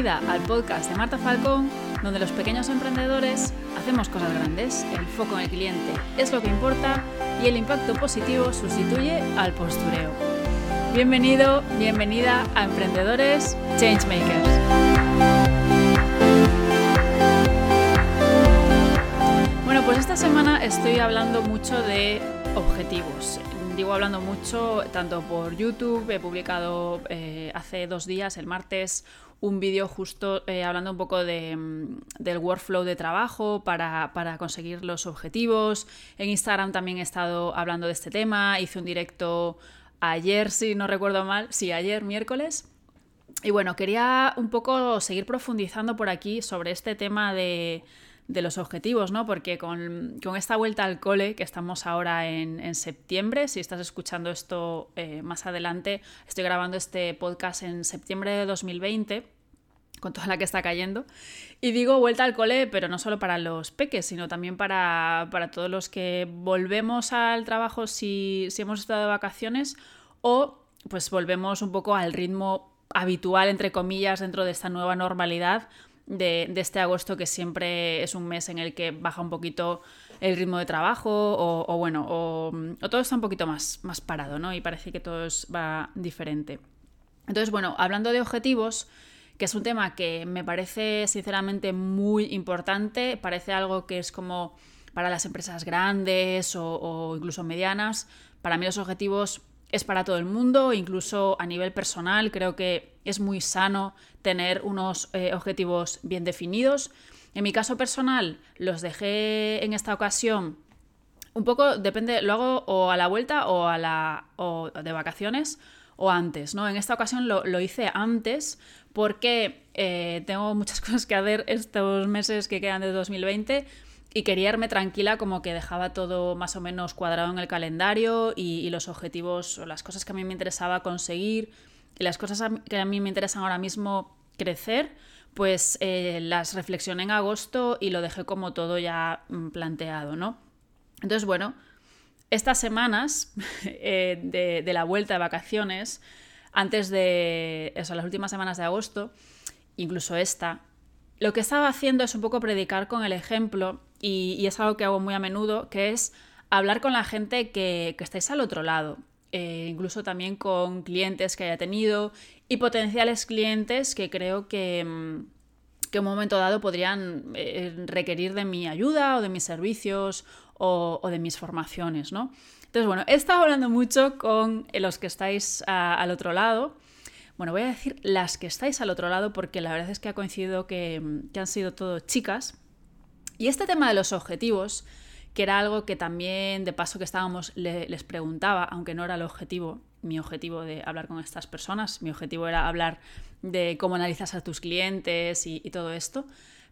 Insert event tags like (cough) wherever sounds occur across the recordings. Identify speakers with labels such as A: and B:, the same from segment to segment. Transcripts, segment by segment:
A: Bienvenida al podcast de Marta Falcón, donde los pequeños emprendedores hacemos cosas grandes, el foco en el cliente es lo que importa y el impacto positivo sustituye al postureo. Bienvenido, bienvenida a Emprendedores Changemakers. Bueno, pues esta semana estoy hablando mucho de objetivos digo hablando mucho, tanto por YouTube, he publicado eh, hace dos días, el martes, un vídeo justo eh, hablando un poco de, mm, del workflow de trabajo para, conseguir los objetivos. En Instagram también he estado hablando de este tema, hice un directo ayer, si no recuerdo mal, sí, ayer, miércoles. Y bueno, quería un poco seguir profundizando por aquí sobre este tema de de los objetivos, ¿no? Porque con, esta vuelta al cole, que estamos ahora en, septiembre, si estás escuchando esto eh, más adelante, estoy grabando este podcast en septiembre de 2020 con toda la que está cayendo. Y digo vuelta al cole, pero no solo para los peques, sino también para, todos los que volvemos al trabajo si, si hemos estado de vacaciones o pues volvemos un poco al ritmo habitual, entre comillas, dentro de esta nueva normalidad de, este agosto que siempre es un mes en el que baja un poquito el ritmo de trabajo o, bueno, o, todo está un poquito más, más parado, ¿no? Y parece que todo va diferente. Entonces, bueno, hablando de objetivos, que es un tema que me parece sinceramente muy importante, parece algo que es como para las empresas grandes o, o incluso medianas, para mí los objetivos es para todo el mundo, incluso a nivel personal creo que es muy sano tener unos eh, objetivos bien definidos. En mi caso personal los dejé en esta ocasión un poco, depende, lo hago o a la vuelta o, a la, o de vacaciones o antes, ¿no? En esta ocasión lo, hice antes porque eh, tengo muchas (laughs) cosas que hacer estos meses que quedan de 2020 y quería irme tranquila como que dejaba todo más o menos cuadrado en el calendario y, los objetivos o las cosas que a mí me interesaba conseguir y las cosas que a mí me interesan ahora mismo crecer, pues eh, las reflexioné en agosto y lo dejé como todo ya mm, planteado, ¿no? Entonces, bueno, estas semanas (laughs) eh, de, de, la vuelta de vacaciones, antes de eso, las últimas semanas de agosto, incluso esta, lo que estaba haciendo es un poco predicar con el ejemplo y, es algo que hago muy a menudo, que es hablar con la gente que, estáis al otro lado, eh, incluso también con clientes que haya tenido y potenciales clientes que creo que, mm, que en un momento dado podrían eh, requerir de mi ayuda o de mis servicios o, de mis formaciones, ¿no? Entonces, bueno, he estado hablando mucho con los que estáis al otro lado. Bueno, voy a decir las que estáis al otro lado porque la verdad es que ha coincidido que, mm, que han sido todo chicas y este tema de los objetivos, que era algo que también de paso que estábamos les preguntaba, aunque no era el objetivo, mi objetivo de hablar con estas personas, mi objetivo era hablar de cómo analizas a tus clientes y, todo esto,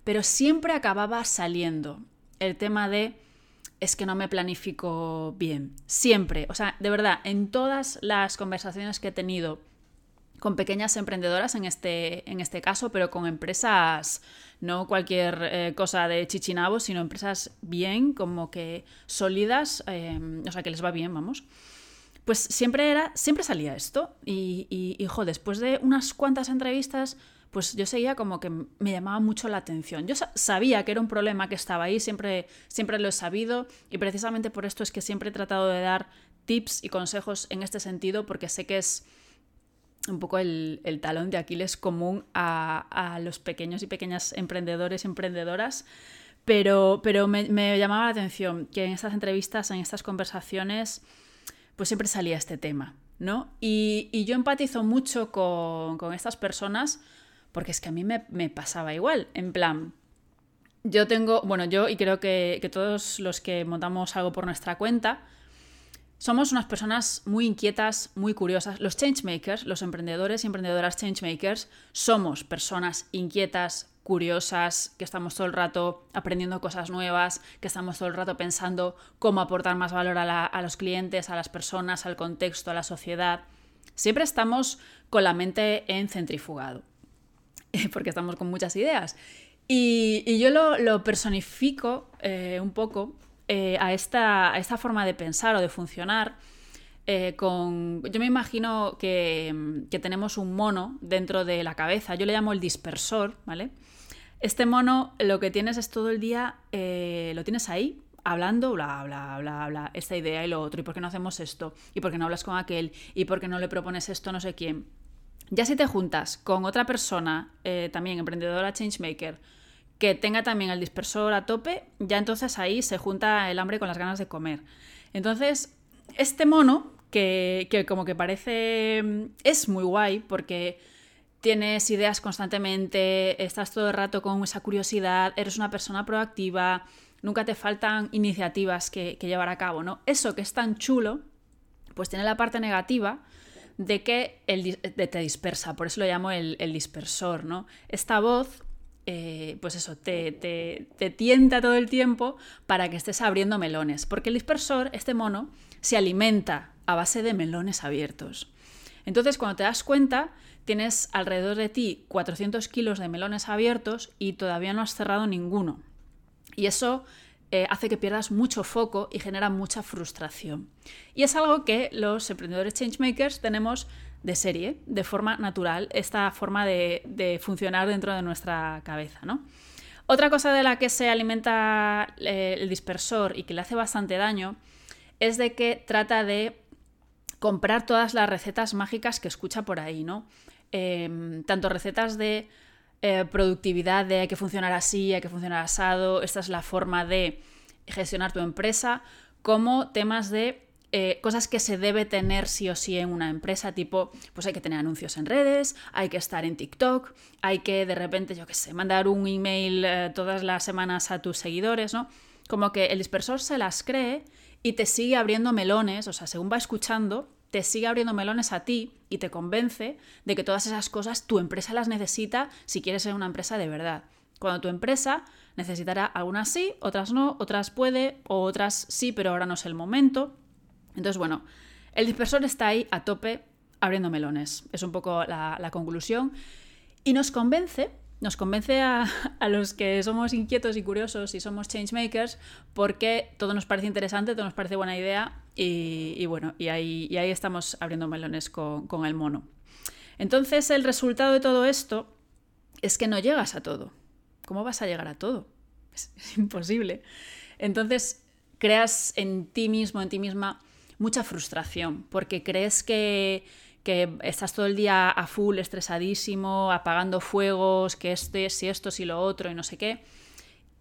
A: pero siempre acababa saliendo el tema de es que no me planifico bien, siempre, o sea, de verdad, en todas las conversaciones que he tenido con pequeñas emprendedoras en este, en este caso, pero con empresas, no cualquier eh, cosa de chichinabo, sino empresas bien, como que sólidas, em, o sea, que les va bien, vamos. Pues siempre era, siempre salía esto. Y, y, hijo, después de unas cuantas entrevistas, pues yo seguía como que me llamaba mucho la atención. Yo sabía que era un problema que estaba ahí, siempre, siempre lo he sabido, y precisamente por esto es que siempre he tratado de dar tips y consejos en este sentido, porque sé que es un poco el, talón de Aquiles común a, los pequeños y pequeñas emprendedores y emprendedoras. Pero, pero me, llamaba la atención que en estas entrevistas, en estas conversaciones, pues siempre salía este tema, ¿no? Y, yo empatizo mucho con, estas personas porque es que a mí me, pasaba igual, en plan, yo tengo, bueno, yo y creo que, que todos los que montamos algo por nuestra cuenta, somos unas personas muy inquietas, muy curiosas. Los changemakers, los emprendedores y emprendedoras changemakers, somos personas inquietas, curiosas, que estamos todo el rato aprendiendo cosas nuevas, que estamos todo el rato pensando cómo aportar más valor a, los clientes, a las personas, al contexto, a la sociedad. Siempre estamos con la mente en centrifugado, (laughs) porque estamos con muchas ideas. Y, yo lo, personifico eh, un poco eh, a, esta, esta, forma de pensar o de funcionar eh, con... Yo me imagino que, que, tenemos un mono dentro de la cabeza, yo le llamo el dispersor, ¿vale? Este mono lo que tienes es todo el día, eh, lo tienes ahí, hablando, bla, bla, bla, bla, esta idea y lo otro, y por qué no hacemos esto, y por qué no hablas con aquel, y por qué no le propones esto no sé quién. Ya si te juntas con otra persona, también emprendedora changemaker, que tenga también el dispersor a tope, ya entonces ahí se junta el hambre con las ganas de comer. Entonces, este mono, que, que como que parece... Mm, es muy guay porque tienes ideas constantemente, estás todo el rato con esa curiosidad, eres una persona proactiva, nunca te faltan iniciativas que, llevar a cabo, ¿no? Eso que es tan chulo, pues tiene la parte negativa de que te dispersa, por eso lo llamo el, dispersor, ¿no? Esta voz, eh, pues eso, te, tienta todo el tiempo para que estés abriendo melones, porque el dispersor, este mono, se alimenta a base de melones abiertos. Entonces, cuando te das cuenta, tienes alrededor de ti 400 kilos de melones abiertos y todavía no has cerrado ninguno. Y eso eh, hace que pierdas mucho foco y genera mucha frustración. Y es algo que los emprendedores changemakers tenemos de serie, de forma natural, esta forma de, funcionar dentro de nuestra cabeza. ¿no? Otra cosa de la que se alimenta eh, el dispersor y que le hace bastante daño es de que trata de comprar todas las recetas mágicas que escucha por ahí, ¿no? Em, tanto recetas de eh, productividad de hay que funcionar así, hay que funcionar asado, esta es la forma de gestionar tu empresa, como temas de eh, cosas que se debe tener sí o sí en una empresa, tipo, pues hay que tener anuncios en redes, hay que estar en TikTok, hay que de repente, yo qué sé, mandar un email eh, todas las semanas a tus seguidores, ¿no? Como que el dispersor se las cree y te sigue abriendo melones, o sea, según va escuchando, te sigue abriendo melones a ti y te convence de que todas esas cosas tu empresa las necesita si quieres ser una empresa de verdad. Cuando tu empresa necesitará algunas sí, otras no, otras puede, o otras sí, pero ahora no es el momento. Entonces, bueno, el dispersor está ahí a tope abriendo melones. Es un poco la, conclusión. Y nos convence nos convence (laughs) a, los que somos inquietos y curiosos y somos changemakers porque todo nos parece interesante, todo nos parece buena idea y, bueno, y ahí, estamos abriendo melones con, el mono. Entonces el resultado de todo esto es que no llegas a todo. ¿Cómo vas a llegar a todo? Es (laughs) imposible. Entonces creas en ti mismo, en ti misma, mucha frustración porque crees que que estás todo el día a full, estresadísimo, apagando fuegos, que esto, si esto, si lo otro y no sé qué,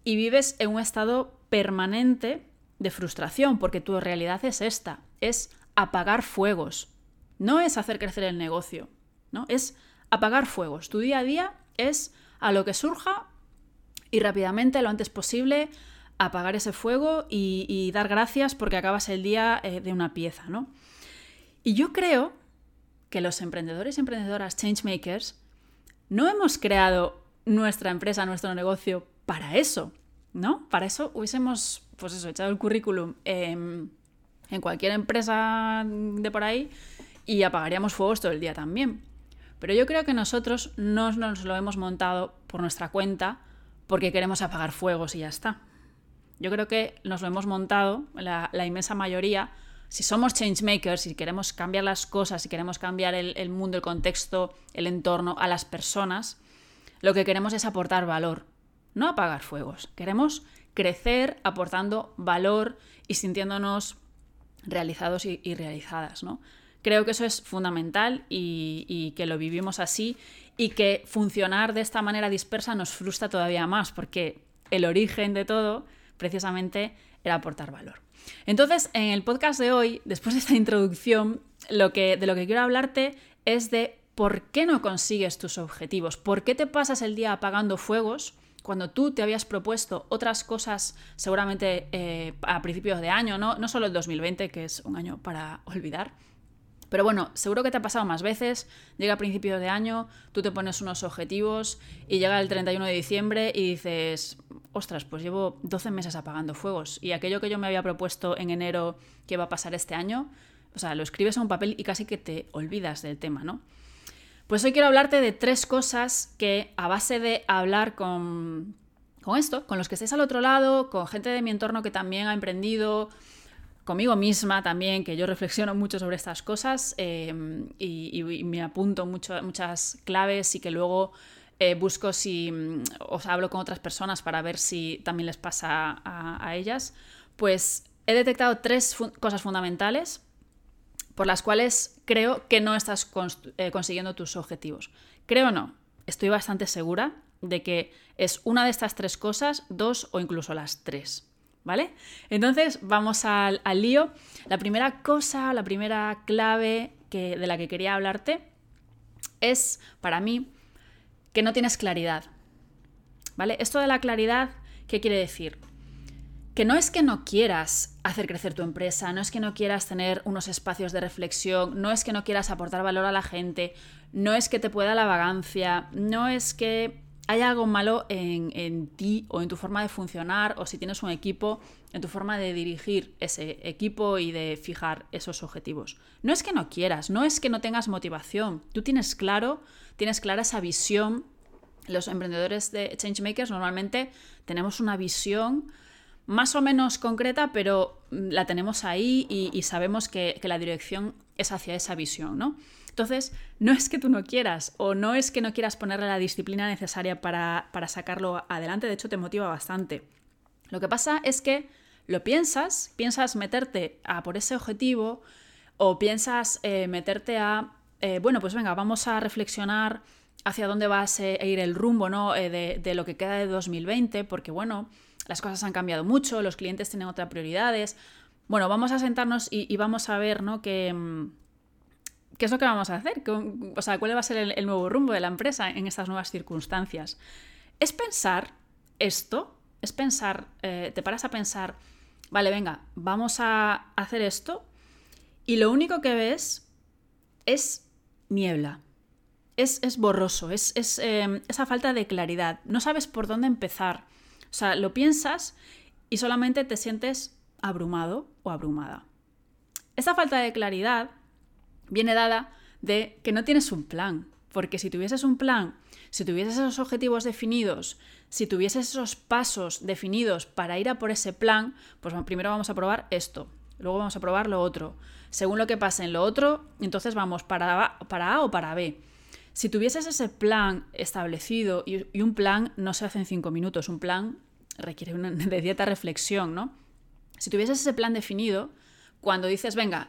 A: y vives en un estado permanente de frustración, porque tu realidad es esta, es apagar fuegos, no es hacer crecer el negocio, ¿no? Es apagar fuegos. Tu día a día es a lo que surja y rápidamente, lo antes posible, apagar ese fuego y, dar gracias porque acabas el día eh, de una pieza, ¿no? Y yo creo que los emprendedores y emprendedoras changemakers no hemos creado nuestra empresa, nuestro negocio para eso, ¿no? Para eso hubiésemos, pues eso, echado el currículum en, cualquier empresa de por ahí y apagaríamos fuegos todo el día también. Pero yo creo que nosotros no nos lo hemos montado por nuestra cuenta porque queremos apagar fuegos y ya está. Yo creo que nos lo hemos montado, la, inmensa mayoría, si somos changemakers, si queremos cambiar las cosas, si queremos cambiar el, mundo, el contexto, el entorno a las personas, lo que queremos es aportar valor, no apagar fuegos. Queremos crecer aportando valor y sintiéndonos realizados y, realizadas, ¿no? Creo que eso es fundamental y, que lo vivimos así y que funcionar de esta manera dispersa nos frustra todavía más porque el origen de todo precisamente era aportar valor. Entonces, en el podcast de hoy, después de esta introducción, lo que, de lo que quiero hablarte es de por qué no consigues tus objetivos, por qué te pasas el día apagando fuegos cuando tú te habías propuesto otras cosas seguramente eh, a principios de año, ¿no? no solo el 2020, que es un año para olvidar, pero bueno, seguro que te ha pasado más veces, llega a principio de año, tú te pones unos objetivos y llega el 31 de diciembre y dices, ostras, pues llevo 12 meses apagando fuegos y aquello que yo me había propuesto en enero que va a pasar este año, o sea, lo escribes en un papel y casi que te olvidas del tema, ¿no? Pues hoy quiero hablarte de tres cosas que a base de hablar con, con esto, con los que estés al otro lado, con gente de mi entorno que también ha emprendido, conmigo misma también, que yo reflexiono mucho sobre estas cosas em, y, me apunto muchas claves y que luego eh, busco si mm, os hablo con otras personas para ver si también les pasa a, ellas, pues he detectado tres cosas fundamentales por las cuales creo que no estás eh, consiguiendo tus objetivos. Creo no, estoy bastante segura de que es una de estas tres cosas, dos o incluso las tres. ¿Vale? Entonces vamos al, lío. La primera cosa, la primera clave que, de la que quería hablarte es, para mí, que no tienes claridad. ¿Vale? Esto de la claridad, ¿qué quiere decir? Que no es que no quieras hacer crecer tu empresa, no es que no quieras tener unos espacios de reflexión, no es que no quieras aportar valor a la gente, no es que te pueda la vagancia, no es que hay algo malo en, ti o en tu forma de funcionar o si tienes un equipo, en tu forma de dirigir ese equipo y de fijar esos objetivos. No es que no quieras, no es que no tengas motivación, tú tienes claro, tienes clara esa visión. Los emprendedores de Changemakers normalmente tenemos una visión más o menos concreta, pero la tenemos ahí y, sabemos que, que la dirección es hacia esa visión, ¿no? Entonces, no es que tú no quieras o no es que no quieras ponerle la disciplina necesaria para, sacarlo adelante, de hecho te motiva bastante. Lo que pasa es que lo piensas, piensas meterte a por ese objetivo o piensas eh, meterte a, eh, bueno, pues venga, vamos a reflexionar hacia dónde va a ir el rumbo ¿no? Eh, de, lo que queda de 2020, porque bueno, las cosas han cambiado mucho, los clientes tienen otras prioridades. Bueno, vamos a sentarnos y, y vamos a ver ¿no? que mm, ¿Qué es lo que vamos a hacer? O sea, ¿cuál va a ser el, nuevo rumbo de la empresa en estas nuevas circunstancias? Es pensar esto, es pensar, eh, te paras a pensar, vale, venga, vamos a hacer esto y lo único que ves es niebla. Es, borroso, es, em, esa falta de claridad. No sabes por dónde empezar. O sea, lo piensas y solamente te sientes abrumado o abrumada. Esa falta de claridad viene dada de que no tienes un plan. Porque si tuvieses un plan, si tuvieses esos objetivos definidos, si tuvieses esos pasos definidos para ir a por ese plan, pues primero vamos a probar esto, luego vamos a probar lo otro. Según lo que pase en lo otro, entonces vamos para A, para a o para B. Si tuvieses ese plan establecido, y, un plan no se hace en cinco minutos, un plan requiere una, (laughs) de cierta reflexión, ¿no? Si tuvieses ese plan definido, cuando dices, venga,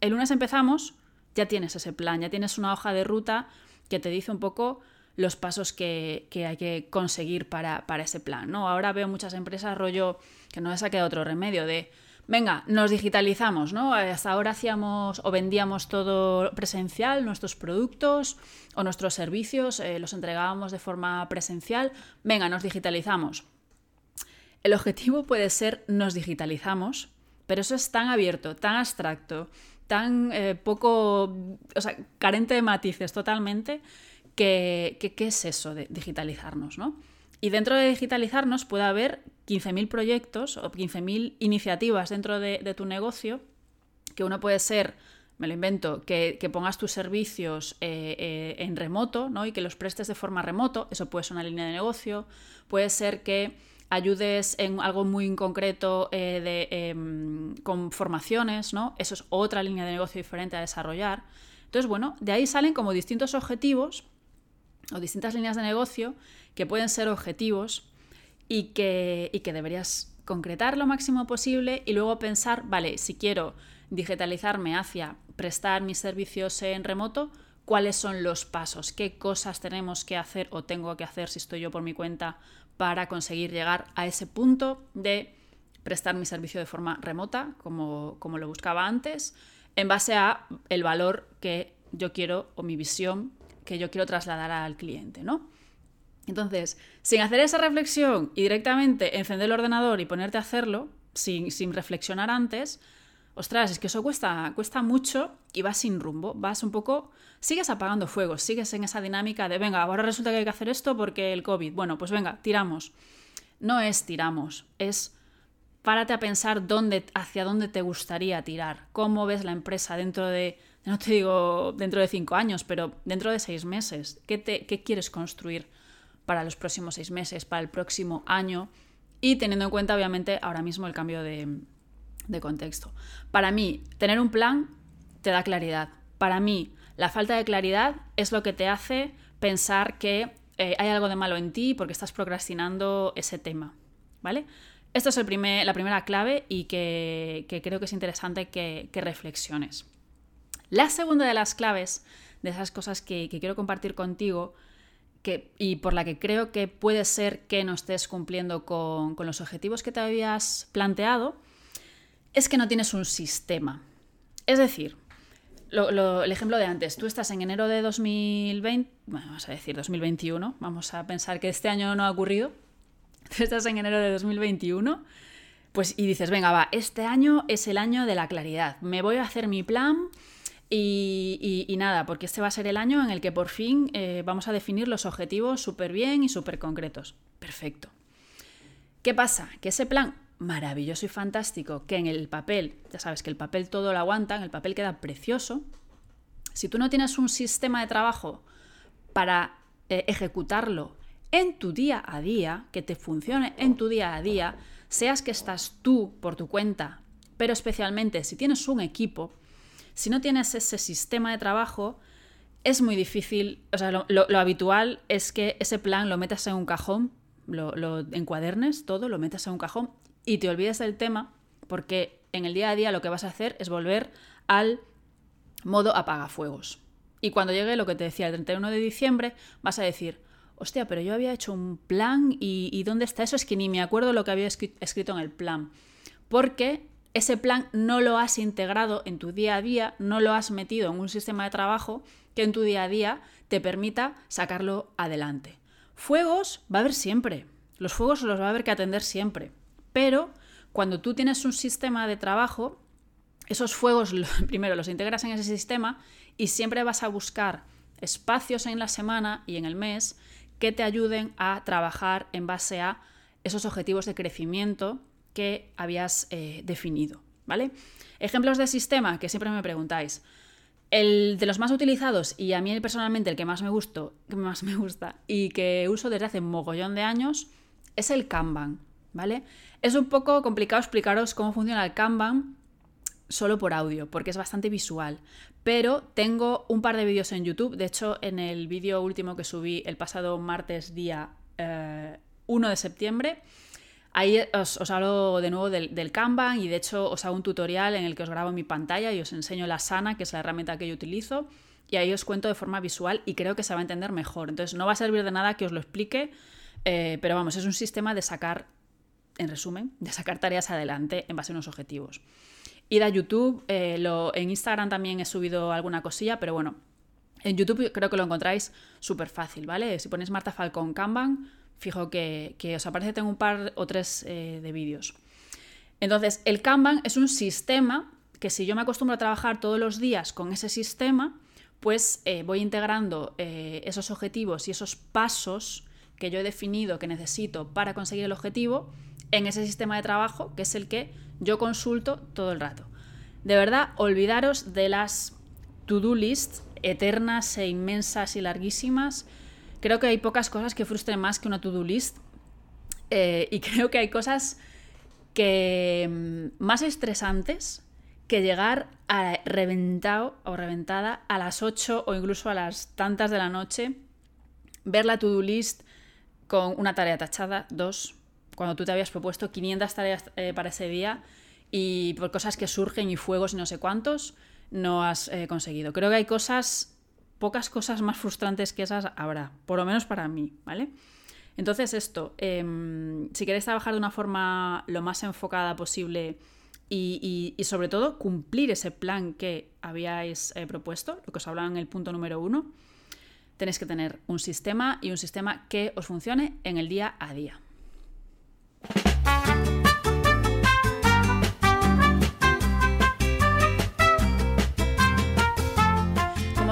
A: el lunes empezamos, ya tienes ese plan, ya tienes una hoja de ruta que te dice un poco los pasos que, hay que conseguir para, ese plan. ¿no? Ahora veo muchas empresas rollo que no les ha quedado otro remedio de, venga, nos digitalizamos, ¿no? Hasta ahora hacíamos o vendíamos todo presencial, nuestros productos o nuestros servicios, eh, los entregábamos de forma presencial, venga, nos digitalizamos. El objetivo puede ser nos digitalizamos, pero eso es tan abierto, tan abstracto, tan eh, poco, o sea, carente de matices totalmente, que, ¿qué es eso de digitalizarnos? ¿no? Y dentro de digitalizarnos puede haber 15.000 proyectos o 15.000 iniciativas dentro de, tu negocio, que uno puede ser, me lo invento, que, pongas tus servicios eh, eh, en remoto ¿no? y que los prestes de forma remoto, eso puede ser una línea de negocio, puede ser que ayudes en algo muy concreto eh, de, em, con formaciones, ¿no? Eso es otra línea de negocio diferente a desarrollar. Entonces, bueno, de ahí salen como distintos objetivos o distintas líneas de negocio que pueden ser objetivos y que, y que deberías concretar lo máximo posible y luego pensar, vale, si quiero digitalizarme hacia prestar mis servicios en remoto, cuáles son los pasos, qué cosas tenemos que hacer o tengo que hacer si estoy yo por mi cuenta para conseguir llegar a ese punto de prestar mi servicio de forma remota, como, como lo buscaba antes, en base a el valor que yo quiero o mi visión que yo quiero trasladar al cliente, ¿no? Entonces, sin hacer esa reflexión y directamente encender el ordenador y ponerte a hacerlo, sin, sin reflexionar antes, ostras, es que eso cuesta, cuesta mucho y vas sin rumbo, vas un poco, sigues apagando fuegos, sigues en esa dinámica de, venga, ahora resulta que hay que hacer esto porque el COVID, bueno, pues venga, tiramos. No es tiramos, es párate a pensar dónde, hacia dónde te gustaría tirar, cómo ves la empresa dentro de, no te digo dentro de cinco años, pero dentro de seis meses, qué, te, qué quieres construir para los próximos seis meses, para el próximo año y teniendo en cuenta obviamente ahora mismo el cambio de, de contexto. Para mí, tener un plan te da claridad. Para mí, la falta de claridad es lo que te hace pensar que eh, hay algo de malo en ti porque estás procrastinando ese tema. ¿Vale? Esto es la primera clave y que, creo que es interesante que, reflexiones. La segunda de las claves, de esas cosas que, quiero compartir contigo, y por la que creo que puede ser que no estés cumpliendo con, los objetivos que te habías planteado, es que no tienes un sistema. Es decir, el ejemplo de antes, tú estás en enero de 2020, bueno, vamos a decir 2021, vamos a pensar que este año no ha ocurrido, (laughs) tú estás en enero de 2021, pues y dices, venga, va, este año es el año de la claridad, me voy a hacer mi plan y, nada, porque este va a ser el año en el que por fin eh, vamos a definir los objetivos súper bien y súper concretos. Perfecto. ¿Qué pasa? Que ese plan maravilloso y fantástico, que en el papel, ya sabes que el papel todo lo aguanta, en el papel queda precioso, si tú no tienes un sistema de trabajo para eh, ejecutarlo en tu día a día, que te funcione en tu día a día, seas que estás tú por tu cuenta, pero especialmente si tienes un equipo, si no tienes ese sistema de trabajo, es muy difícil, o sea, lo, habitual es que ese plan lo metas en un cajón, lo, lo, encuadernes todo, lo metas en un cajón y te olvides del tema, porque en el día a día lo que vas a hacer es volver al modo apagafuegos. Y cuando llegue lo que te decía el 31 de diciembre, vas a decir, hostia, pero yo había hecho un plan y, ¿dónde está eso? Es que ni me acuerdo lo que había escrito en el plan. Porque ese plan no lo has integrado en tu día a día, no lo has metido en un sistema de trabajo que en tu día a día te permita sacarlo adelante. Fuegos va a haber siempre. Los fuegos los va a haber que atender siempre. Pero cuando tú tienes un sistema de trabajo, esos fuegos (laughs) primero los integras en ese sistema y siempre vas a buscar espacios en la semana y en el mes que te ayuden a trabajar en base a esos objetivos de crecimiento que habías eh, definido. ¿vale? Ejemplos de sistema que siempre me preguntáis. El de los más utilizados y a mí personalmente el que más me, gustó, que más me gusta y que uso desde hace mogollón de años es el Kanban. ¿Vale? Es un poco complicado explicaros cómo funciona el Kanban solo por audio, porque es bastante visual. Pero tengo un par de vídeos en YouTube. De hecho, en el vídeo último que subí el pasado martes día 1 eh, de septiembre, ahí os, hablo de nuevo del, Kanban y de hecho os hago un tutorial en el que os grabo mi pantalla y os enseño la Sana, que es la herramienta que yo utilizo. Y ahí os cuento de forma visual y creo que se va a entender mejor. Entonces no va a servir de nada que os lo explique, eh, pero vamos, es un sistema de sacar, en resumen, de sacar tareas adelante en base a unos objetivos. Id a YouTube, eh, lo, en Instagram también he subido alguna cosilla, pero bueno, en YouTube creo que lo encontráis súper fácil, ¿vale? Si ponéis Marta Falcón Kanban, fijo que, os aparece, tengo un par o tres eh, de vídeos. Entonces, el Kanban es un sistema que si yo me acostumbro a trabajar todos los días con ese sistema, pues eh, voy integrando esos objetivos y esos pasos que yo he definido que necesito para conseguir el objetivo en ese sistema de trabajo, que es el que yo consulto todo el rato. De verdad, olvidaros de las to-do lists eternas e inmensas y larguísimas. Creo que hay pocas cosas que frustren más que una to-do list. Eh, y (laughs) creo que hay cosas que mm, más estresantes que llegar a reventado o reventada a las 8 o incluso a las tantas de la noche, ver la to-do list con una tarea tachada, dos, cuando tú te habías propuesto 500 tareas eh, para ese día y por cosas que surgen y fuegos y no sé cuántos, no has eh, conseguido. Creo que hay cosas, pocas cosas más frustrantes que esas habrá, por lo menos para mí, ¿vale? Entonces esto, em, si queréis trabajar de una forma lo más enfocada posible y, sobre todo cumplir ese plan que habíais eh, propuesto, lo que os hablaba en el punto número uno, tenéis que tener un sistema y un sistema que os funcione en el día a día.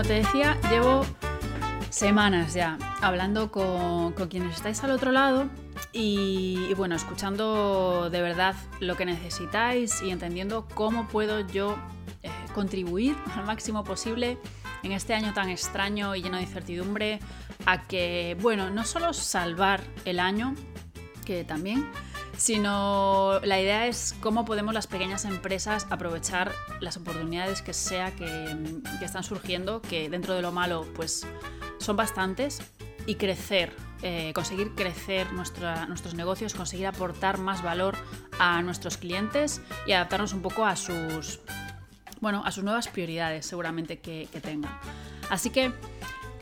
A: Te decía, llevo semanas ya hablando con, quienes estáis al otro lado y, bueno, escuchando de verdad lo que necesitáis y entendiendo cómo puedo yo eh, contribuir (laughs) al máximo posible en este año tan extraño y lleno de incertidumbre a que, bueno, no solo salvar el año, que también, sino la idea es cómo podemos las pequeñas empresas aprovechar las oportunidades que sea que, están surgiendo, que dentro de lo malo pues son bastantes, y crecer, eh, conseguir crecer nuestros negocios, conseguir aportar más valor a nuestros clientes y adaptarnos un poco a sus, bueno, a sus nuevas prioridades seguramente que, que tengan. Así que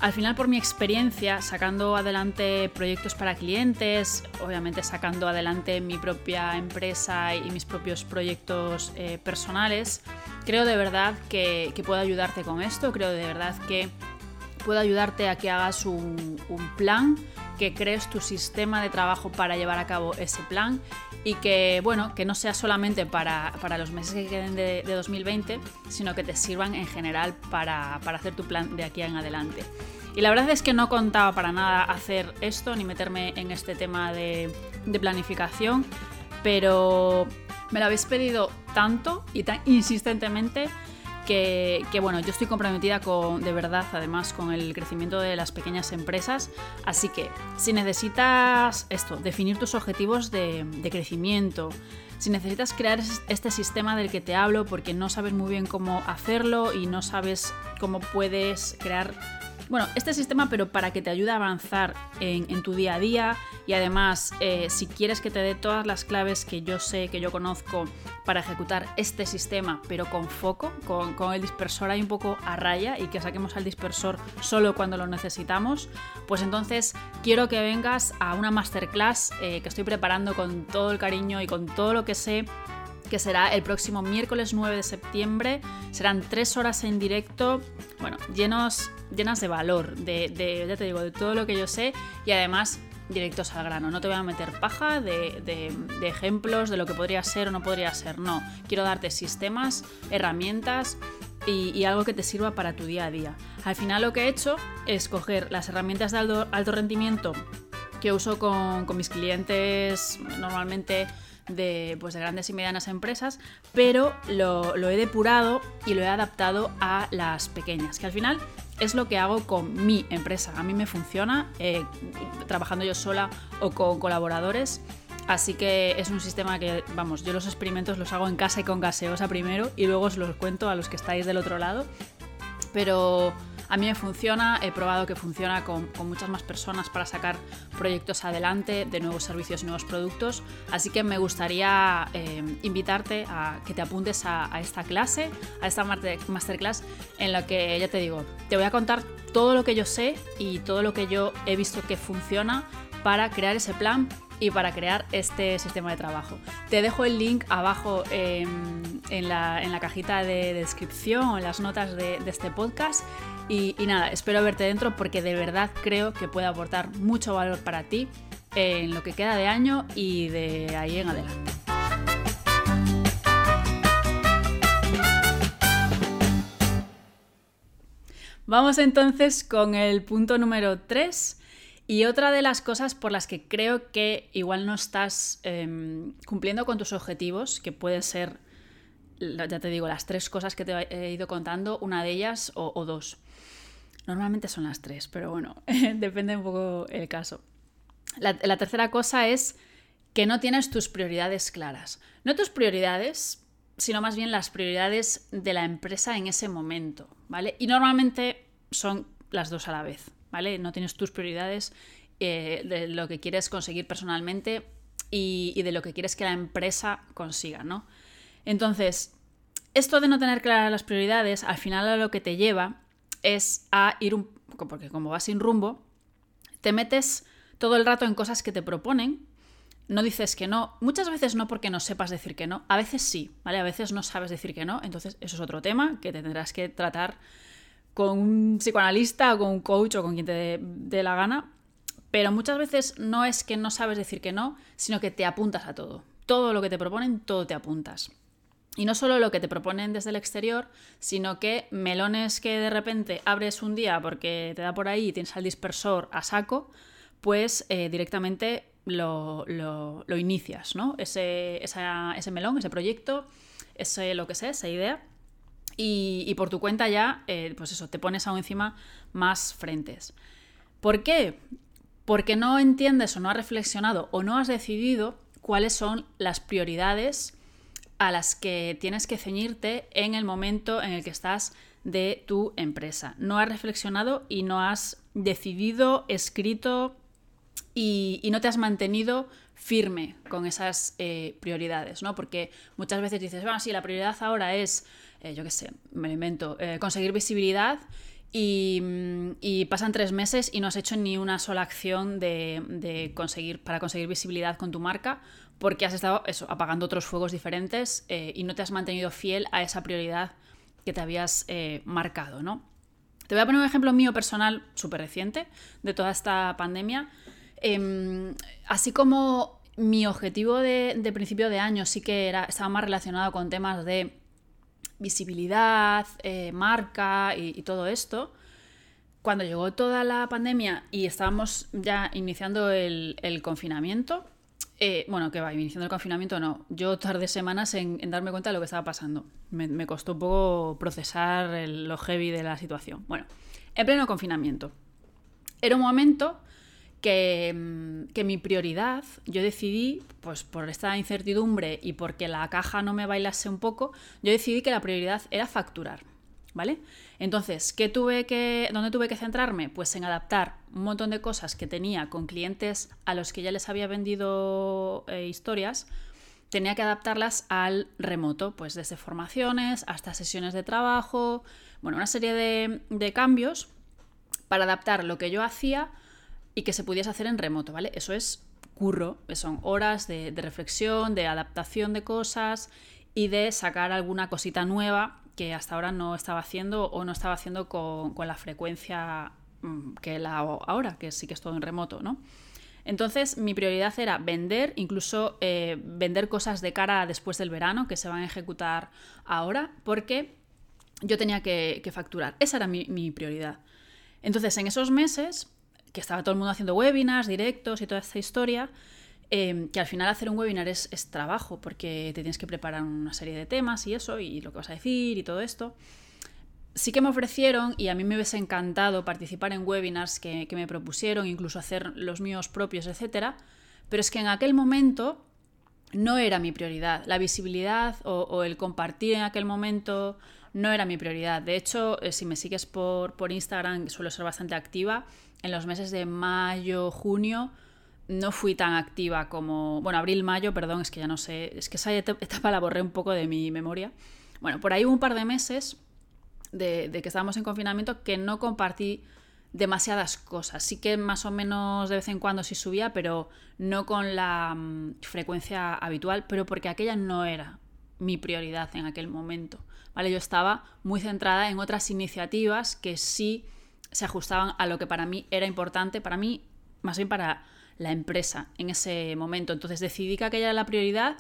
A: al final, por mi experiencia, sacando adelante proyectos para clientes, obviamente sacando adelante mi propia empresa y mis propios proyectos eh, personales, creo de verdad que, puedo ayudarte con esto, creo de verdad que puedo ayudarte a que hagas un, plan, que crees tu sistema de trabajo para llevar a cabo ese plan y que, bueno, que no sea solamente para, los meses que queden de, 2020, sino que te sirvan en general para, para hacer tu plan de aquí en adelante. Y la verdad es que no contaba para nada hacer esto ni meterme en este tema de, planificación, pero me lo habéis pedido tanto y tan insistentemente que, bueno, yo estoy comprometida con, de verdad, además, con el crecimiento de las pequeñas empresas. Así que, si necesitas esto, definir tus objetivos de, de, crecimiento, si necesitas crear este sistema del que te hablo porque no sabes muy bien cómo hacerlo y no sabes cómo puedes crear bueno, este sistema, pero para que te ayude a avanzar en, tu día a día y además, eh, si quieres que te dé todas las claves que yo sé, que yo conozco para ejecutar este sistema, pero con foco, con, el dispersor ahí un poco a raya y que saquemos al dispersor solo cuando lo necesitamos, pues entonces quiero que vengas a una masterclass eh, que estoy preparando con todo el cariño y con todo lo que sé que será el próximo miércoles 9 de septiembre. Serán tres horas en directo, bueno, llenos, llenas de valor, de, ya te digo, de todo lo que yo sé y además directos al grano. No te voy a meter paja de, ejemplos de lo que podría ser o no podría ser. No, quiero darte sistemas, herramientas y, algo que te sirva para tu día a día. Al final lo que he hecho es coger las herramientas de alto, rendimiento que uso con, con mis clientes normalmente de, pues, de grandes y medianas empresas, pero lo, he depurado y lo he adaptado a las pequeñas, que al final es lo que hago con mi empresa. A mí me funciona eh, trabajando yo sola o con colaboradores. Así que es un sistema que, vamos, yo los experimentos los hago en casa y con gaseosa primero y luego os los cuento a los que estáis del otro lado. Pero a mí me funciona, he probado que funciona con, muchas más personas para sacar proyectos adelante de nuevos servicios y nuevos productos, así que me gustaría eh, invitarte a que te apuntes a, esta clase, a esta masterclass en la que, ya te digo, te voy a contar todo lo que yo sé y todo lo que yo he visto que funciona para crear ese plan y para crear este sistema de trabajo. Te dejo el link abajo en, la, cajita de descripción o en las notas de este podcast y, nada, espero verte dentro porque de verdad creo que puede aportar mucho valor para ti en lo que queda de año y de ahí en adelante. Vamos entonces con el punto número 3 y otra de las cosas por las que creo que igual no estás em, cumpliendo con tus objetivos, que puede ser, ya te digo, las tres cosas que te he ido contando, una de ellas o dos. Normalmente son las tres, pero bueno, (laughs) depende un poco el caso. La, tercera cosa es que no tienes tus prioridades claras. No tus prioridades, sino más bien las prioridades de la empresa en ese momento, ¿vale? Y normalmente son las dos a la vez, ¿vale? No tienes tus prioridades eh, de lo que quieres conseguir personalmente y, y, de lo que quieres que la empresa consiga, ¿no? Entonces, esto de no tener claras las prioridades, al final a lo que te lleva es a ir un porque como vas sin rumbo, te metes todo el rato en cosas que te proponen, no dices que no, muchas veces no porque no sepas decir que no, a veces sí, ¿vale? A veces no sabes decir que no, entonces eso es otro tema que tendrás que tratar con un psicoanalista o con un coach o con quien te dé la gana, pero muchas veces no es que no sabes decir que no, sino que te apuntas a todo. Todo lo que te proponen, todo te apuntas. Y no solo lo que te proponen desde el exterior, sino que melones que de repente abres un día porque te da por ahí y tienes al dispersor a saco, pues eh, directamente lo, inicias, ¿no? Ese, ese, melón, ese proyecto, ese lo que sé, esa idea. Y, por tu cuenta ya, eh, pues eso, te pones aún encima más frentes. ¿Por qué? Porque no entiendes o no has reflexionado o no has decidido cuáles son las prioridades a las que tienes que ceñirte en el momento en el que estás de tu empresa. No has reflexionado y no has decidido, escrito y, no te has mantenido firme con esas eh, prioridades, ¿no? Porque muchas veces dices, bueno, sí, la prioridad ahora es, eh, yo qué sé, me lo invento, eh, conseguir visibilidad mm, y, pasan tres meses y no has hecho ni una sola acción de, conseguir, para conseguir visibilidad con tu marca porque has estado eso, apagando otros fuegos diferentes y no te has mantenido fiel a esa prioridad que te habías marcado, ¿no? Te voy a poner un ejemplo mío personal súper reciente de toda esta pandemia. Em, así como mi objetivo de, principio de año sí que era, estaba más relacionado con temas de visibilidad, eh, marca y, todo esto, cuando llegó toda la pandemia y estábamos ya iniciando el, confinamiento, eh, bueno, que va, iniciando el confinamiento no, yo tardé semanas en, darme cuenta de lo que estaba pasando. Me, costó un poco procesar el, lo heavy de la situación. Bueno, en pleno confinamiento. Era un momento Mm, que, mi prioridad, yo decidí, pues por esta incertidumbre y porque la caja no me bailase un poco, yo decidí que la prioridad era facturar. ¿Vale? Entonces, ¿qué tuve que, ¿dónde tuve que centrarme? Pues en adaptar un montón de cosas que tenía con clientes a los que ya les había vendido eh, historias, tenía que adaptarlas al remoto, pues desde formaciones hasta sesiones de trabajo, bueno, una serie de, de cambios para adaptar lo que yo hacía y que se pudiese hacer en remoto, ¿vale? Eso es curro, son horas de, reflexión, de adaptación de cosas y de sacar alguna cosita nueva que hasta ahora no estaba haciendo o no estaba haciendo con, la frecuencia mm, que la hago ahora, que sí que es todo en remoto, ¿no? Entonces mi prioridad era vender, incluso eh, vender cosas de cara después del verano que se van a ejecutar ahora, porque yo tenía que, facturar. Esa era mi, mi prioridad. Entonces en esos meses que estaba todo el mundo haciendo webinars, directos y toda esta historia, em, que al final hacer un webinar es, trabajo, porque te tienes que preparar una serie de temas y eso, y lo que vas a decir y todo esto. Sí que me ofrecieron, y a mí me hubiese encantado participar en webinars que, me propusieron, incluso hacer los míos propios, etc. Pero es que en aquel momento no era mi prioridad. La visibilidad o, el compartir en aquel momento no era mi prioridad. De hecho, eh, si me sigues por, por Instagram, suelo ser bastante activa, en los meses de mayo, junio, no fui tan activa como. Bueno, abril, mayo, perdón, es que ya no sé. Es que esa etapa la borré un poco de mi memoria. Bueno, por ahí hubo un par de meses de, que estábamos en confinamiento que no compartí demasiadas cosas. Sí que más o menos de vez en cuando sí subía, pero no con la mm, frecuencia habitual, pero porque aquella no era mi prioridad en aquel momento. ¿vale? Yo estaba muy centrada en otras iniciativas que sí se ajustaban a lo que para mí era importante, para mí, más bien para la empresa en ese momento. Entonces decidí que aquella era la prioridad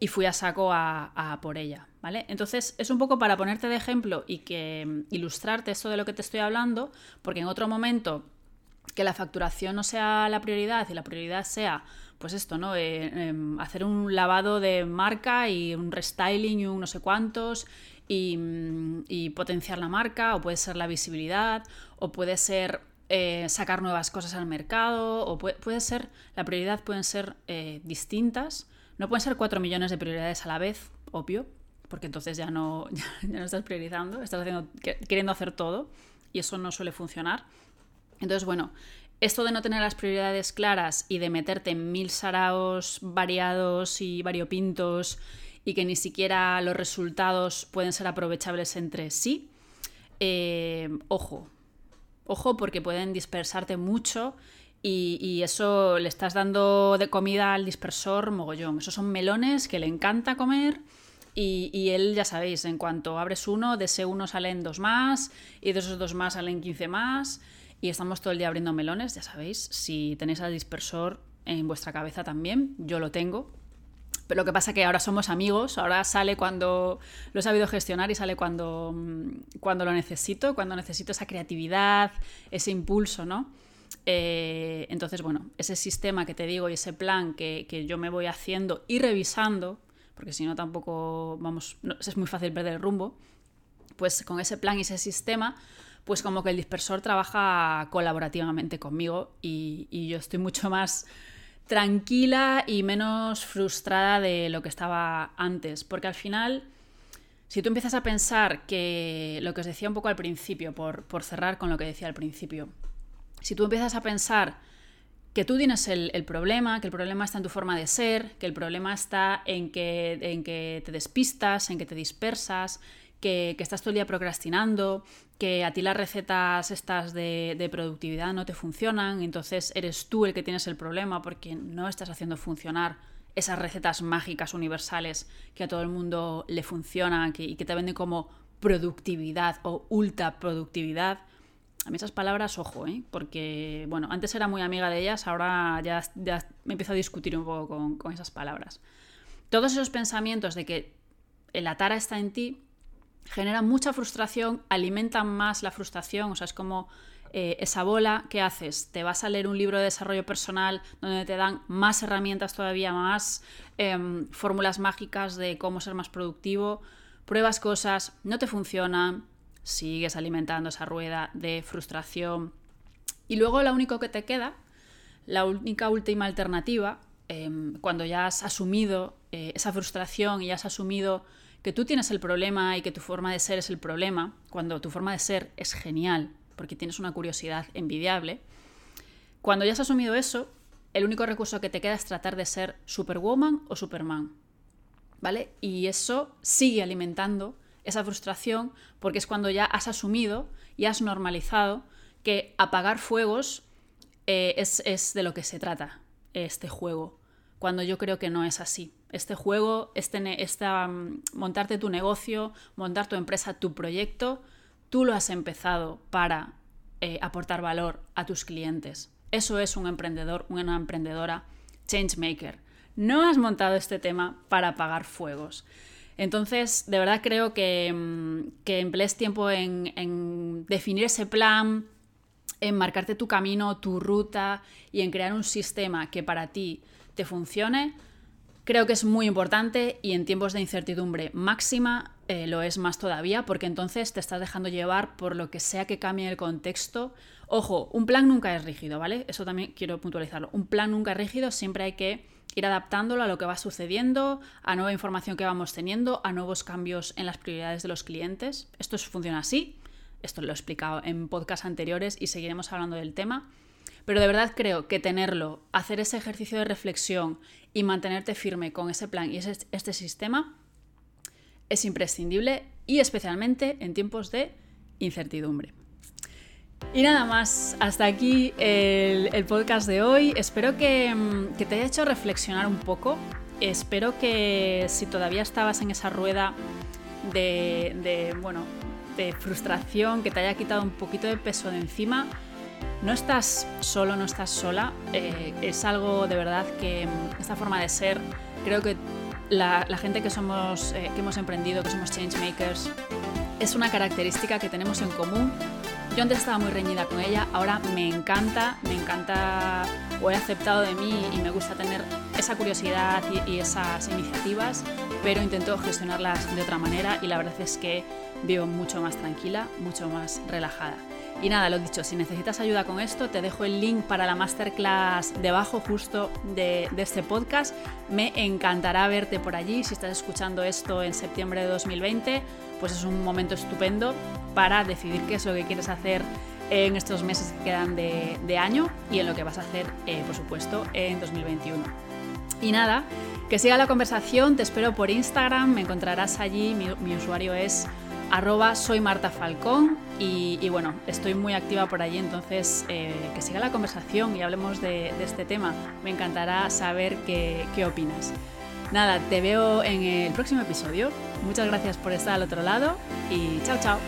A: y fui a saco a, por ella, ¿vale? Entonces es un poco para ponerte de ejemplo y que mm, ilustrarte esto de lo que te estoy hablando, porque en otro momento que la facturación no sea la prioridad y la prioridad sea, pues esto, ¿no? Eh, em, hacer un lavado de marca y un restyling y un no sé cuántos Mm, y, potenciar la marca, o puede ser la visibilidad, o puede ser eh, sacar nuevas cosas al mercado, o puede, ser, la prioridad pueden ser eh, distintas. No pueden ser cuatro millones de prioridades a la vez, obvio, porque entonces ya no, (laughs) ya, no estás priorizando, estás haciendo, queriendo hacer todo y eso no suele funcionar. Entonces, bueno, esto de no tener las prioridades claras y de meterte en mil saraos variados y variopintos y que ni siquiera los resultados pueden ser aprovechables entre sí, eh, ojo, ojo porque pueden dispersarte mucho y, eso le estás dando de comida al dispersor mogollón. Esos son melones que le encanta comer. Y, él, ya sabéis, en cuanto abres uno, de ese uno salen dos más, y de esos dos más salen 15 más, y estamos todo el día abriendo melones, ya sabéis. Si tenéis al dispersor en vuestra cabeza también, yo lo tengo, pero lo que pasa que ahora somos amigos, ahora sale cuando lo he sabido gestionar y sale cuando, mm, cuando lo necesito, cuando necesito esa creatividad, ese impulso, ¿no? Eh, entonces, bueno, ese sistema que te digo y ese plan que, yo me voy haciendo y revisando, porque si no tampoco, vamos, es muy fácil perder el rumbo, pues con ese plan y ese sistema, pues como que el dispersor trabaja colaborativamente conmigo y, y yo estoy mucho más tranquila y menos frustrada de lo que estaba antes, porque al final, si tú empiezas a pensar que lo que os decía un poco al principio, por, por cerrar con lo que decía al principio, si tú empiezas a pensar que tú tienes el, problema, que el problema está en tu forma de ser, que el problema está en que, en que te despistas, en que te dispersas, que, estás todo el día procrastinando, que a ti las recetas estas de, productividad no te funcionan, entonces eres tú el que tienes el problema porque no estás haciendo funcionar esas recetas mágicas universales que a todo el mundo le funcionan y que te venden como productividad o ultra productividad. A mí esas palabras, ojo, ¿eh? porque, bueno, antes era muy amiga de ellas, ahora ya, ya me empiezo a discutir un poco con, con esas palabras. Todos esos pensamientos de que la tara está en ti generan mucha frustración, alimentan más la frustración, o sea, es como eh, esa bola, ¿qué haces? Te vas a leer un libro de desarrollo personal donde te dan más herramientas todavía, más em, fórmulas mágicas de cómo ser más productivo, pruebas cosas, no te funcionan, sigues alimentando esa rueda de frustración. Y luego lo único que te queda, la única última alternativa, em, cuando ya has asumido eh, esa frustración y has asumido que tú tienes el problema y que tu forma de ser es el problema, cuando tu forma de ser es genial, porque tienes una curiosidad envidiable, cuando ya has asumido eso, el único recurso que te queda es tratar de ser Superwoman o Superman. ¿Vale? Y eso sigue alimentando esa frustración porque es cuando ya has asumido y has normalizado que apagar fuegos eh, es, de lo que se trata este juego, cuando yo creo que no es así. Este juego, este, mm, montarte tu negocio, montar tu empresa, tu proyecto, tú lo has empezado para eh, aportar valor a tus clientes. Eso es un emprendedor, una emprendedora changemaker. No has montado este tema para apagar fuegos. Entonces, de verdad creo que, mm, que emplees tiempo en, definir ese plan, en marcarte tu camino, tu ruta y en crear un sistema que para ti te funcione. Creo que es muy importante y en tiempos de incertidumbre máxima eh, lo es más todavía porque entonces te estás dejando llevar por lo que sea que cambie el contexto. Ojo, un plan nunca es rígido, ¿vale? Eso también quiero puntualizarlo. Un plan nunca es rígido, siempre hay que ir adaptándolo a lo que va sucediendo, a nueva información que vamos teniendo, a nuevos cambios en las prioridades de los clientes. Esto funciona así, esto lo he explicado en podcasts anteriores y seguiremos hablando del tema. Pero de verdad creo que tenerlo, hacer ese ejercicio de reflexión y mantenerte firme con ese plan y este sistema es imprescindible y especialmente en tiempos de incertidumbre. Y nada más, hasta aquí el, podcast de hoy. Espero que, mm, que, te haya hecho reflexionar un poco. Espero que si todavía estabas en esa rueda de, bueno, de frustración, que te haya quitado un poquito de peso de encima, no estás solo, no estás sola. Eh, es algo de verdad que mm, esta forma de ser, creo que la, gente que somos, eh, que hemos emprendido, que somos changemakers, es una característica que tenemos en común yo antes estaba muy reñida con ella, ahora me encanta, me encanta o he aceptado de mí y me gusta tener esa curiosidad y, esas iniciativas, pero intento gestionarlas de otra manera y la verdad es que vivo mucho más tranquila, mucho más relajada. Y nada, lo dicho, si necesitas ayuda con esto, te dejo el link para la masterclass debajo justo de, de, este podcast. Me encantará verte por allí. Si estás escuchando esto en septiembre de 2020, pues es un momento estupendo para decidir qué es lo que quieres hacer en estos meses que quedan de, año y en lo que vas a hacer, eh, por supuesto, en 2021. Y nada, que siga la conversación, te espero por Instagram, me encontrarás allí, mi, usuario es arroba soy Marta Falcón y, bueno, estoy muy activa por allí, entonces eh, que siga la conversación y hablemos de, este tema. Me encantará saber qué, qué opinas. Nada, te veo en el próximo episodio. Muchas gracias por estar al otro lado y chao, chao.